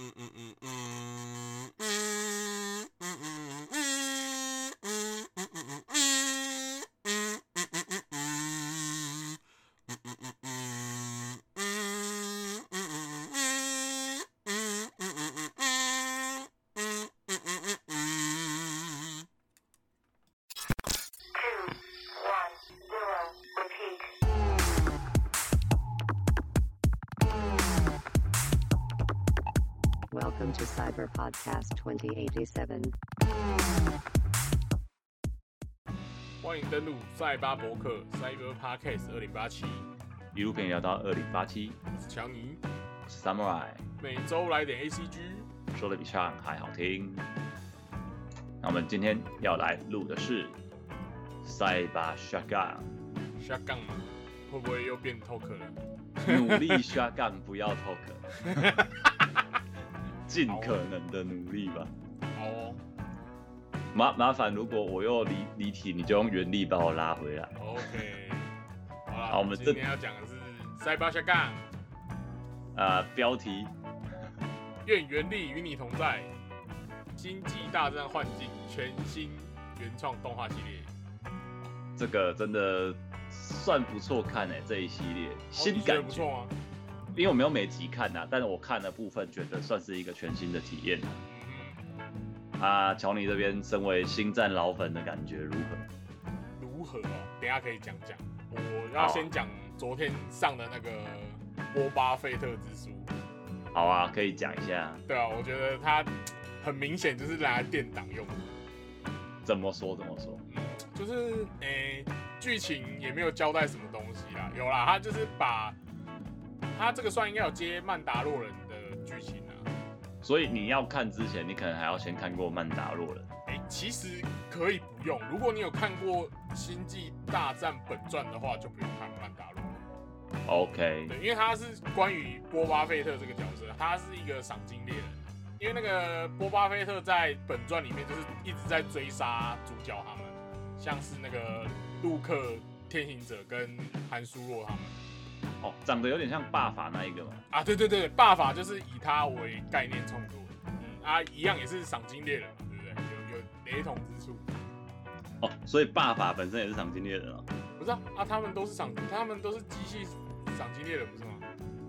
Mm-mm-mm-mm. Podcast 2087. 欢迎登录赛巴博客 Cyber Podcast 二零八七，一路陪你聊到二零八七，我是强尼，我是 Samurai，每周来点 ACG。说的比唱还好听。那我们今天要来录的是塞巴 shotgun，下杠吗？会不会又变 talk 了？努力 shotgun，不要 talk，尽可能的努力吧。好哦麻麻烦，如果我又离离题，你就用原力把我拉回来。，OK，好了，好我们这今天要讲的是塞巴下杠，呃，标题愿原力与你同在，星际大战幻境全新原创动画系列，这个真的算不错看哎、这一系列哦新感觉，不错吗？因为我没有每集看呐、但是我看的部分觉得算是一个全新的体验。嗯，啊，乔尼这边身为星战老粉的感觉如何？如何啊？等下可以讲讲。我要先讲昨天上的那个波巴费特之书。好啊，可以讲一下对啊，我觉得它很明显就是拿来垫档用的。怎么说怎么说？嗯，就是诶，剧、情也没有交代什么东西啦。有啦，他就是把他这个算应该有接曼达洛人的剧情啊。所以你要看之前，你可能还要先看过《曼达洛人》。哎、其实可以不用，如果你有看过《星际大战》本传的话，就不用看曼达洛人。OK，对，因为他是关于波巴菲特这个角色，他是一个赏金猎人。因为那个波巴菲特在本传里面就是一直在追杀主角他们，像是那个陆克、天行者跟韩苏洛他们哦，长得有点像霸法那一个嘛。啊，对对对，霸法就是以他为概念创作的，嗯啊，一样也是赏金猎人嘛，对不对？有有雷同之处，哦，所以霸法本身也是赏金猎人哦。不是啊？啊，他们都是赏，他们都是机器赏金猎人，不是吗？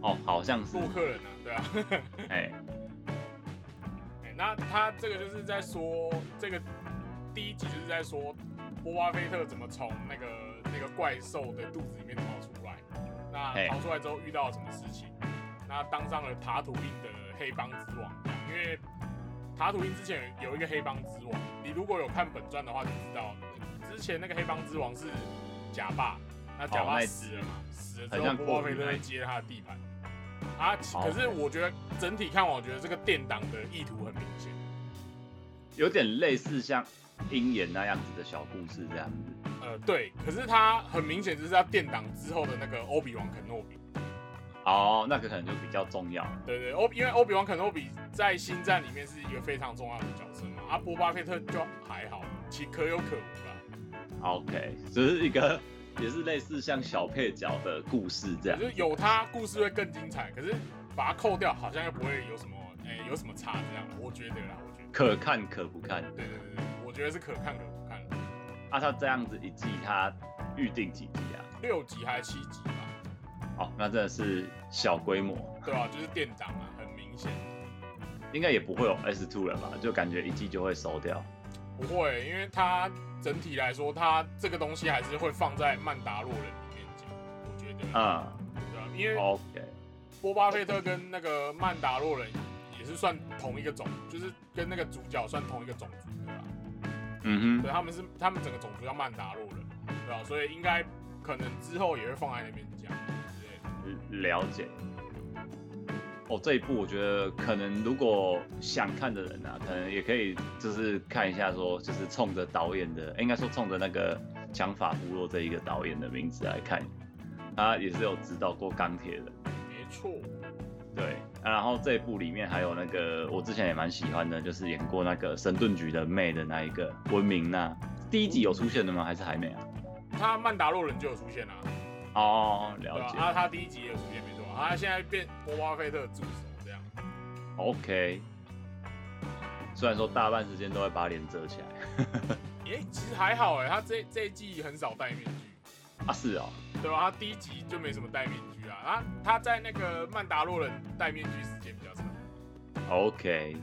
哦，好像是洛。克人啊，对啊。哎，哎，那他这个就是在说，这个第一集就是在说波巴菲特怎么从那个那个怪兽的肚子里面逃出来。那逃出来之后遇到了什么事情？那当上了塔图因的黑帮之王，因为塔图因之前有有一个黑帮之王，你如果有看本传的话就知道，之前那个黑帮之王是假霸，那假霸死了嘛，死了之后波巴菲特接他的地盘。啊，可是我觉得整体看完，我觉得这个电档的意图很明显。有点类似像鹰眼那样子的小故事这样子。呃，对，可是他很明显就是要电档之后的那个欧比王肯诺比。哦，那个可能就比较重要。对对，欧因为欧比王肯诺比在星战里面是一个非常重要的角色嘛，啊，波巴菲特就还好，其可有可无啦。OK，只是一个也是类似像小配角的故事这样就。是有他故事会更精彩，可是把它扣掉，好像又不会有什么，哎、有什么差这样。我觉得啦，我觉得，可看可不看。对对对对，我觉得是可看可不看的。啊，他这样子一季，他预定几集啊？六集还是七集吧？哦，那真的是小规模，对啊、就是电档啊，很明显。应该也不会有 S two 了吧？就感觉一季就会收掉。不会，因为它整体来说，它这个东西还是会放在曼达洛人里面讲，我觉得，嗯对啊、因为，OK，波巴菲特跟那个曼达洛人也是算同一个种，就是跟那个主角算同一个种族，嗯对，他们是他们整个种族叫曼达洛人，对吧？所以应该可能之后也会放在那边讲之类的。了解。哦，这一部我觉得可能如果想看的人啊，可能也可以就是看一下说，就是冲着导演的，应该说冲着那个强法部落这一个导演的名字来看，他也是有指导过钢铁的。没错，对、啊，然后这一部里面还有那个我之前也蛮喜欢的，就是演过那个神盾局的妹的那一个文明娜，第一集有出现的吗？还是还没啊？他曼达洛人就有出现啦、哦，了解。啊，他第一集也有出现，没错，他现在变波巴菲特助手这样。OK。虽然说大半时间都会把脸遮起来 诶、其实还好哎，他这这一季很少戴面具，啊，是哦，对吧？他第一集就没什么戴面具啊，啊他在那个曼达洛人戴面具时间比较长。OK，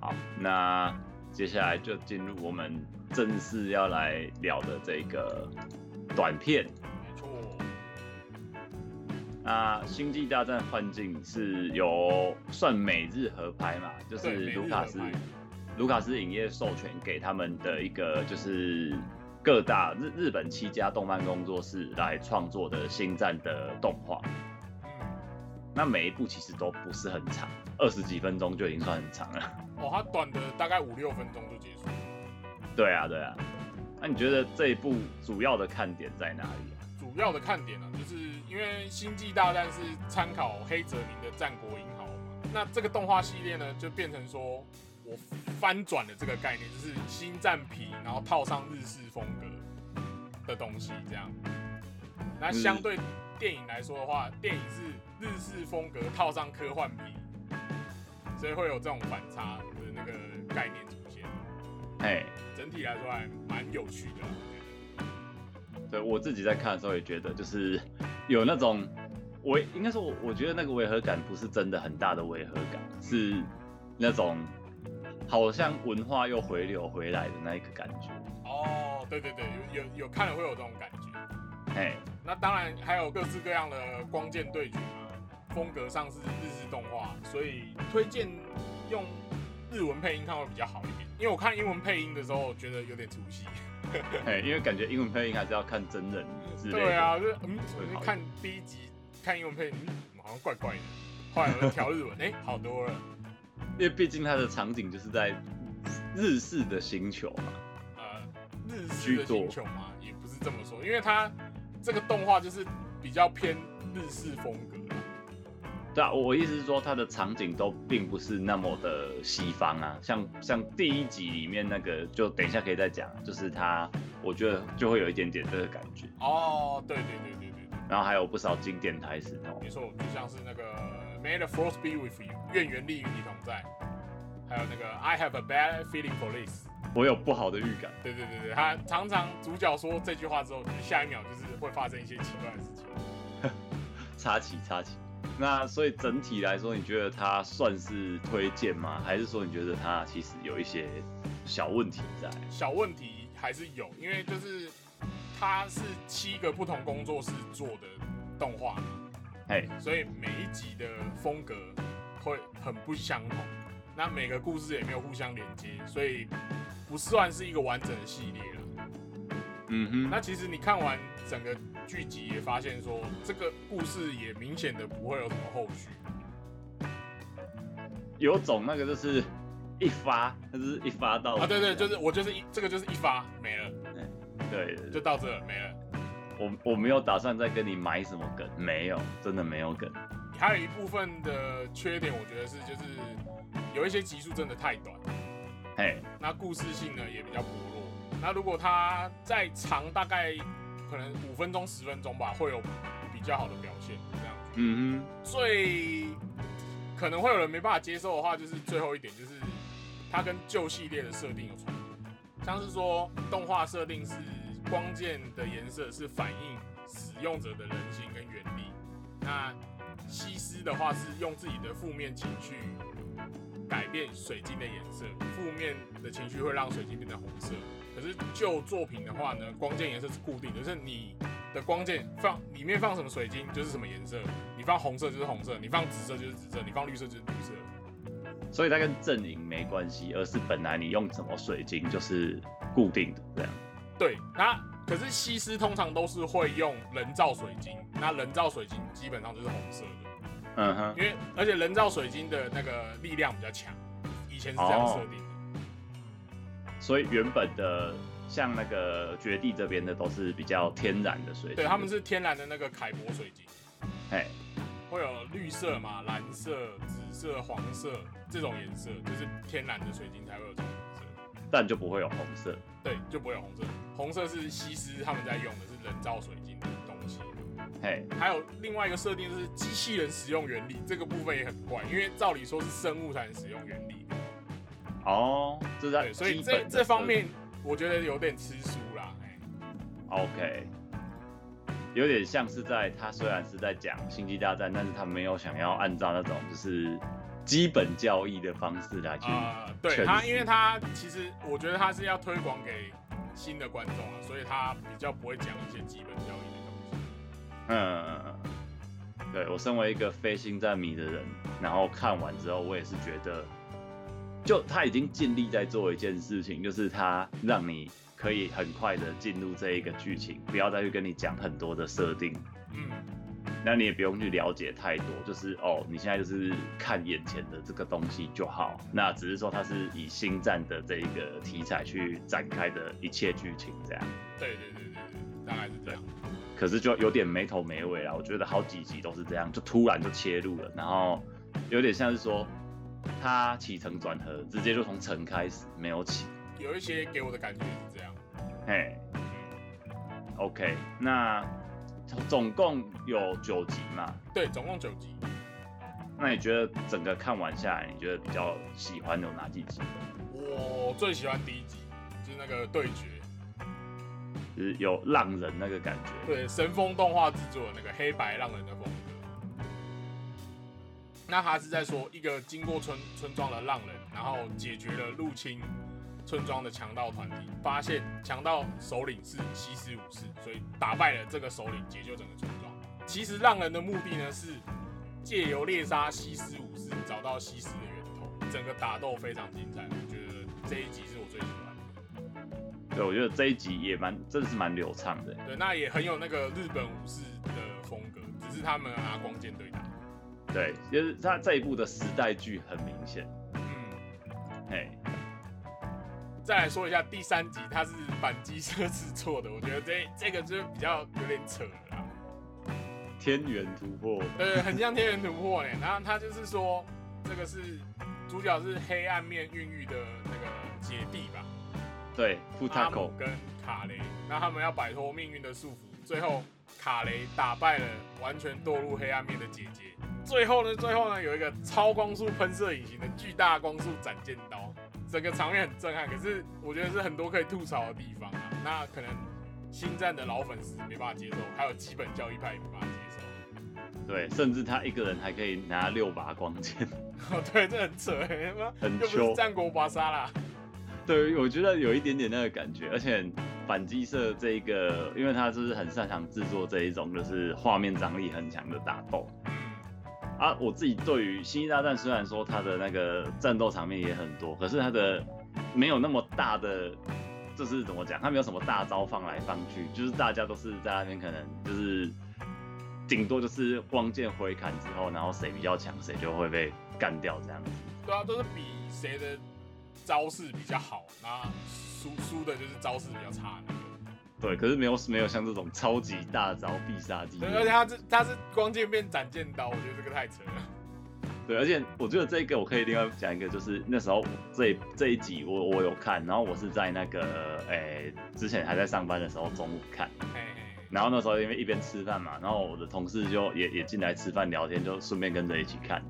好，那接下来就进入我们正式要来聊的这个短片。没错，那《星际大战：幻境》是由算美日合拍嘛，就是卢卡斯卢卡斯影业授权给他们的一个就是各大日日本七家动漫工作室来创作的星战的动画。嗯，那每一部其实都不是很长，二十几分钟就已经算很长了。哦，它短的大概五六分钟就结束。对啊，对啊。那你觉得这一部主要的看点在哪里啊？主要的看点呢、就是因为《星际大战》是参考黑泽明的《战国银豪》嘛，那这个动画系列呢，就变成说我翻转了这个概念，就是新战皮，然后套上日式风格的东西，这样。那相对电影来说的话，电影是日式风格套上科幻皮，所以会有这种反差的那个概念出现。嘿，整体来说还蛮有趣的。对我自己在看的时候也觉得，就是有那种违，应该说我我觉得那个违和感不是真的很大的违和感，是那种好像文化又回流回来的那一个感觉。哦，对对对，有有有看了会有这种感觉。哎，那当然还有各式各样的光剑对决嘛，风格上是日式动画，所以推荐用日文配音看会比较好一点。因为我看英文配音的时候觉得有点出戏。哎，因为感觉英文配音还是要看真人之类的。对啊，就是嗯，我看第一集看英文配音，嗯，好像怪怪的。后来我调日文，哎、好多了。因为毕竟它的场景就是在日式的星球嘛。呃，日式的星球嘛，也不是这么说，因为它这个动画就是比较偏日式风格啦。对啊，我意思是说，它的场景都并不是那么的西方啊，像像第一集里面那个，就等一下可以再讲，就是它，我觉得就会有一点点这个感觉，哦，对对对对对对，然后还有不少经典台词哦没，错，就像是那个 May the Force be with you，愿原力与你同在，还有那个 I have a bad feeling for this。我有不好的预感。对对对对，他常常主角说这句话之后，就是下一秒就是会发生一些奇怪的事情。插旗插旗。那所以整体来说，你觉得它算是推荐吗？还是说你觉得它其实有一些小问题在？小问题还是有，因为就是它是七个不同工作室做的动画嘛，嘿，所以每一集的风格会很不相同，那每个故事也没有互相连接，所以不算是一个完整的系列了。嗯哼，那其实你看完整个剧集，也发现说这个故事也明显的不会有什么后续。有种那个就是一发，就是一发到啊，对对，就是我就是一这个就是一发没了，对对对，就到这没了。我我没有打算再跟你埋什么梗，没有，真的没有梗。还有一部分的缺点，我觉得是就是有一些集数真的太短，嘿，那故事性呢也比较薄弱。那如果它再长大概可能五分钟十分钟吧，会有比较好的表现。这样子，嗯最可能会有人没办法接受的话，就是最后一点，就是它跟旧系列的设定有冲突，像是说动画设定是光剑的颜色是反映使用者的人性跟原理，那西施的话是用自己的负面情绪改变水晶的颜色，负面的情绪会让水晶变成红色。可是旧作品的话呢，光剑颜色是固定的，就是你的光剑放里面放什么水晶就是什么颜色，你放红色就是红色，你放紫色就是紫色，你放绿色就是绿色。所以它跟阵营没关系，而是本来你用什么水晶就是固定的这样。对，那可是西施通常都是会用人造水晶，那人造水晶基本上就是红色的，嗯哼，因为而且人造水晶的那个力量比较强，以前是这样设定的。所以原本的像那个绝地这边的都是比较天然的水晶，对，他们是天然的那个凯博水晶，哎，会有绿色嘛、蓝色、紫色、黄色这种颜色，就是天然的水晶才会有这种。但就不会有红色。对，就不会有红色。红色是西施他们在用的，是人造水晶的东西。嘿，还有另外一个设定就是机器人使用原理，这个部分也很怪，因为照理说是生物才能使用原理，哦，这是它对，所以基这这方面我觉得有点吃书啦。哎 OK，有点像是在他虽然是在讲星际大战，但是他没有想要按照那种就是基本教义的方式来去啊、对他，因为他其实我觉得他是要推广给新的观众啊，所以他比较不会讲一些基本教义的东西。嗯，对我身为一个非星战迷的人，然后看完之后，我也是觉得，就他已经尽力在做一件事情，就是他让你可以很快的进入这一个剧情，不要再去跟你讲很多的设定，嗯，那你也不用去了解太多，就是哦，你现在就是看眼前的这个东西就好。那只是说它是以星战的这一个题材去展开的一切剧情这样，对对对对对，大概是这样。可是就有点没头没尾啊。我觉得好几集都是这样，就突然就切入了，然后有点像是说它起承转合，直接就从承开始没有起。有一些给我的感觉是这样。嘿，OK，那总共有九集嘛？对，总共九集。那你觉得整个看完下来，你觉得比较喜欢有哪几集？我最喜欢第一集，就是那个对决，就是有浪人那个感觉。对神风动画制作的那个黑白浪人的风格。那他是在说一个经过村村庄的浪人，然后解决了入侵村庄的强盗团体，发现强盗首领是西斯武士，所以打败了这个首领，解救整个村庄。其实浪人的目的呢是借由猎杀西斯武士，找到西斯的源头。整个打斗非常精彩，我觉得这一集是我最喜欢的。对，我觉得这一集也蛮，真的是蛮流畅的。对，那也很有那个日本武士的风格，只是他们拿光剑对打。对，就是他这一部的时代剧很明显。嗯，嘿，再来说一下第三集，它是反击社制作的，我觉得这这个就比较有点扯了啦。天元突破。对，很像天元突破呢。然后他就是说，这个是主角是黑暗面孕育的那个姐弟吧，对，富塔口。跟卡雷，那他们要摆脱命运的束缚，最后卡雷打败了完全堕入黑暗面的姐姐。最后呢，最后呢有一个超光速喷射引擎的巨大光速斩剑刀，整个场面很震撼。可是我觉得是很多可以吐槽的地方啊。那可能星战的老粉丝没办法接受，还有基本教义派也没办法接受。对，甚至他一个人还可以拿六把光剑。哦，对，这很扯妈很又不是战国巴沙啦。对，我觉得有一点点那个感觉，而且反击社这一个，因为他就是很擅长制作这一种就是画面张力很强的打斗啊。我自己对于《星际大战》虽然说它的那个战斗场面也很多，可是它的没有那么大的，就是怎么讲，它没有什么大招放来放去，就是大家都是在那边可能就是顶多就是光剑挥砍之后，然后谁比较强，谁就会被干掉这样子。对啊，都是比谁的招式比较好，那输输的就是招式比较差。对，可是没有没有像这种超级大招必杀技。对，而且他这他是光剑变斩剑刀，我觉得这个太扯了。对，而且我觉得这一个我可以另外讲一个，就是那时候这这一集我我有看，然后我是在那个诶、之前还在上班的时候中午看，然后那时候因为一边吃饭嘛，然后我的同事就也也进来吃饭聊天，就顺便跟着一起看，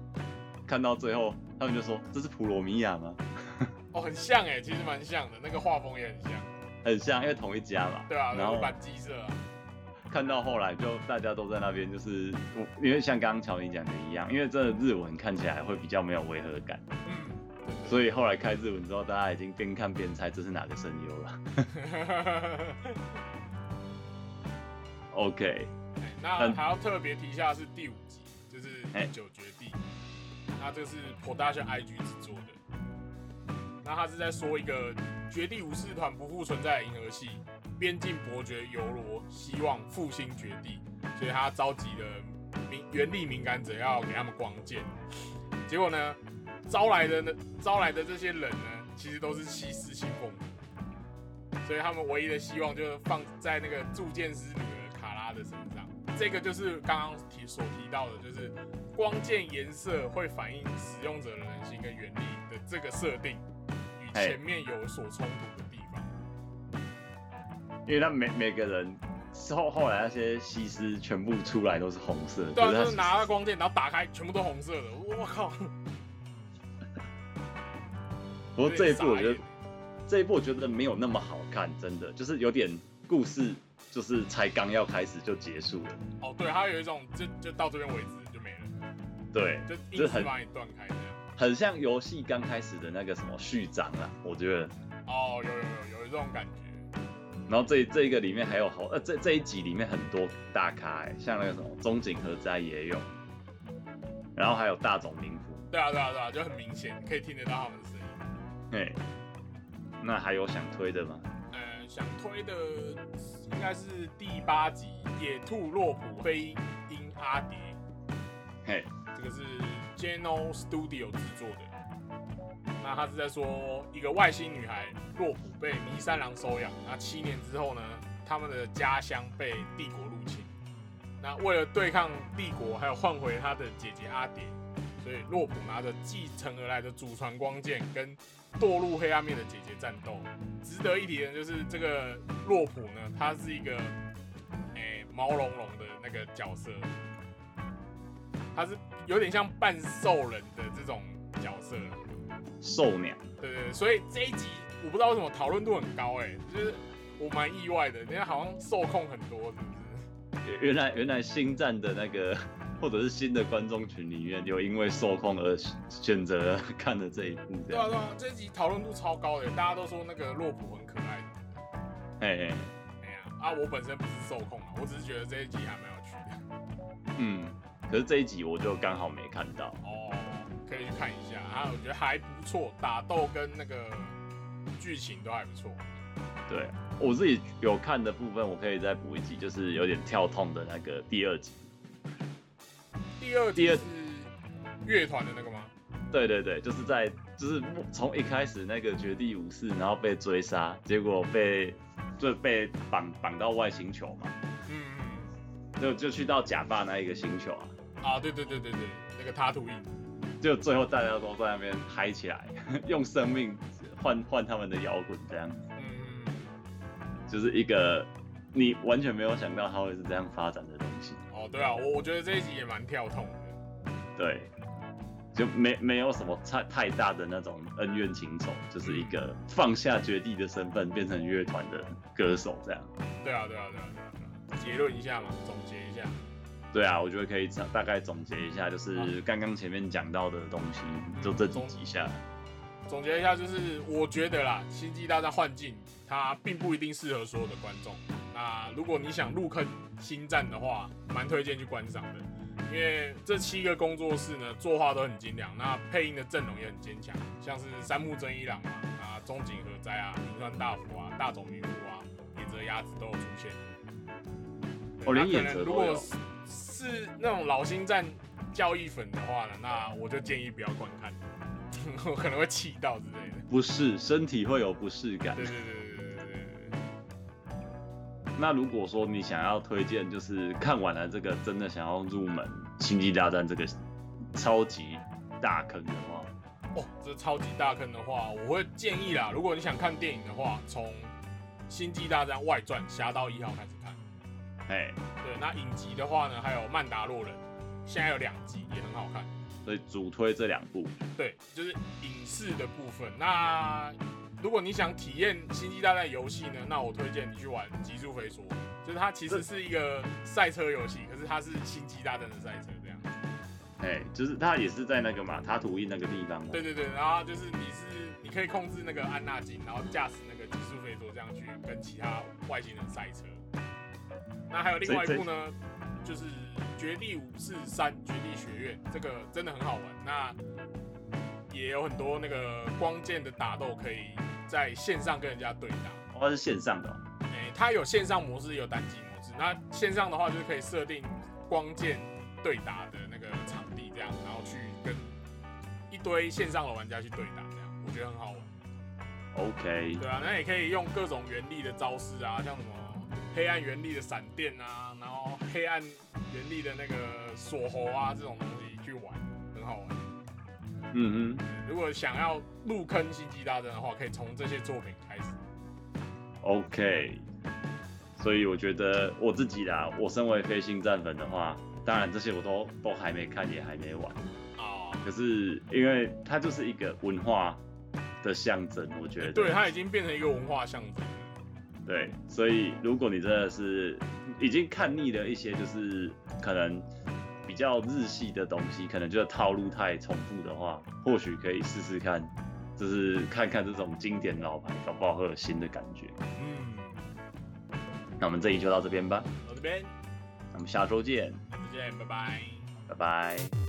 看到最后他们就说这是普罗米亚吗？哦，很像哎，其实蛮像的，那个画风也很像。很像，因为同一家嘛。对啊，然后看到后来就大家都在那边，就是我因为像刚刚乔尼讲的一样，因为这日文看起来会比较没有违和感，嗯，所以后来开日文之后，大家已经边看边猜这是哪个声优了。OK，哎那还要特别提一下是第五集，就是哎第九绝地，那这个是 Production IG 制作的，那他是在说一个绝地武士团不复存在的银河系，边境伯爵尤罗希望复兴绝地，所以他召集了敏原力敏感者要给他们光剑，结果呢，招来的呢招来的这些人呢，其实都是西斯信奉者，所以他们唯一的希望就是放在那个铸剑师女儿卡拉的身上。这个就是刚刚提所提到的，就是光剑颜色会反映使用者的人性跟原理的这个设定，与前面有所冲突的地方。因为他每每个人后后来那些西施全部出来都是红色，对啊，可就是拿了光剑，然后打开，全部都红色的，我靠！不过这一部我觉得这一部我觉得没有那么好看，真的就是有点故事，就是才刚要开始就结束了。哦，对，它有一种就就到这边为止就没了，对，就硬就是很是把你断开这样。很像游戏刚开始的那个什么序章啊，我觉得。哦，有有有有这种感觉。然后这这一个里面还有好呃这这一集里面很多大咖哎，像那个什么中井和哉也有，然后还有大冢明夫，对啊对啊对啊，就很明显可以听得到他们的声音。嘿，那还有想推的吗？呃，想推的应该是第八集《野兔洛普飞鹰阿蝶》，嘿，这个是 Geno Studio 制作的。那他是在说一个外星女孩洛普被弥三郎收养，那七年之后呢，他们的家乡被帝国入侵。那为了对抗帝国，还有换回他的姐姐阿蝶，所以洛普拿着继承而来的祖传光剑跟堕入黑暗面的姐姐战斗。值得一提的就是这个洛普呢，他是一个诶、毛茸茸的那个角色，他是有点像半兽人的这种角色。兽娘，对对对，所以这一集我不知道为什么讨论度很高哎、就是我蛮意外的，人家好像受控很多，是不是？原来原来星战的那个或者是新的观众群里面有因为受控而选择 看了这一部这样，对啊对啊，这一集讨论度超高的，大家都说那个洛普很可爱。哎哎，哎呀啊，我本身不是受控啊，我只是觉得这一集还蛮有趣的。嗯，可是这一集我就刚好没看到，哦，可以去看一下，啊，我觉得还不错，打斗跟那个剧情都还不错。对我自己有看的部分，我可以再补一集，就是有点跳痛的那个第二集。第二第二是乐团的那个吗？对对对，就是在就是从一开始那个绝地武士，然后被追杀，结果被就被绑绑到外星球嘛，嗯嗯就就去到假发那一个星球啊，嗯，啊，对对对对对，那个塔图印。就最后大家都在那边嗨起来，用生命换换他们的摇滚，这样。嗯，就是一个你完全没有想到他会是这样发展的东西，哦，对啊，我我觉得这一集也蛮跳痛的。对，就没没有什么太太大的那种恩怨情仇，就是一个放下绝地的身份变成乐团的歌手这样。对啊，对啊，对啊，对啊，对啊。结论一下嘛，总结一下。对啊，我觉得可以大大概总结一下，就是刚刚前面讲到的东西，就这几集下来。总结一下，就是我觉得啦，《星际大战：幻境》它并不一定适合所有的观众。那如果你想入坑星战的话，蛮推荐去观赏的，因为这七个工作室呢，作画都很精良，那配音的阵容也很坚强，像是三木真一郎啊、啊中井和哉啊、平川大辅啊、大冢明夫啊、野泽鸭子都有出现。对哦连野如果是是那种老星战教义粉的话呢，那我就建议不要观看，我可能会气到之类的。不是，身体会有不适感对。对对对对对对对。那如果说你想要推荐，就是看完了这个真的想要入门《星际大战》这个超级大坑的话，哦，这超级大坑的话，我会建议啦，如果你想看电影的话，从《星际大战外传：侠盗一号》开始看。哎，对，那影集的话呢，还有《曼达洛人》，现在有两集，也很好看。所以主推这两部。对，就是影视的部分。那如果你想体验《星际大战》游戏呢，那我推荐你去玩《极速飞梭》，就是它其实是一个赛车游戏，可是它是《星际大战》的赛车这样。哎，就是它也是在那个嘛塔图伊那个地方嘛。对对对，然后就是你是你可以控制那个安纳金，然后驾驶那个极速飞梭这样去跟其他外星人赛车。那还有另外一部呢，就是《绝地武士三：绝地学院》，这个真的很好玩。那也有很多那个光剑的打斗可以在线上跟人家对打。哦，它是线上的哦、诶、它有线上模式，也有单机模式。那线上的话，就是可以设定光剑对打的那个场地，这样，然后去跟一堆线上的玩家去对打，这样我觉得很好玩。OK，对啊，那也可以用各种原力的招式啊，像什么黑暗原力的闪电啊，然后黑暗原力的那个锁喉啊这种东西去玩，很好玩。嗯如果想要入坑星际大战的话，可以从这些作品开始。，OK。所以我觉得我自己啦，我身为飞星战粉的话，当然这些我都都还没看，也还没玩。哦，可是因为它就是一个文化的象征，我觉得对，它已经变成一个文化象征了。对，所以如果你真的是已经看腻了一些，就是可能比较日系的东西，可能就是套路太重复的话，或许可以试试看，就是看看这种经典老牌，搞不好会有新的感觉。嗯，那我们这一集就到这边吧，到这边，那我们下周见，再见，拜拜。拜拜。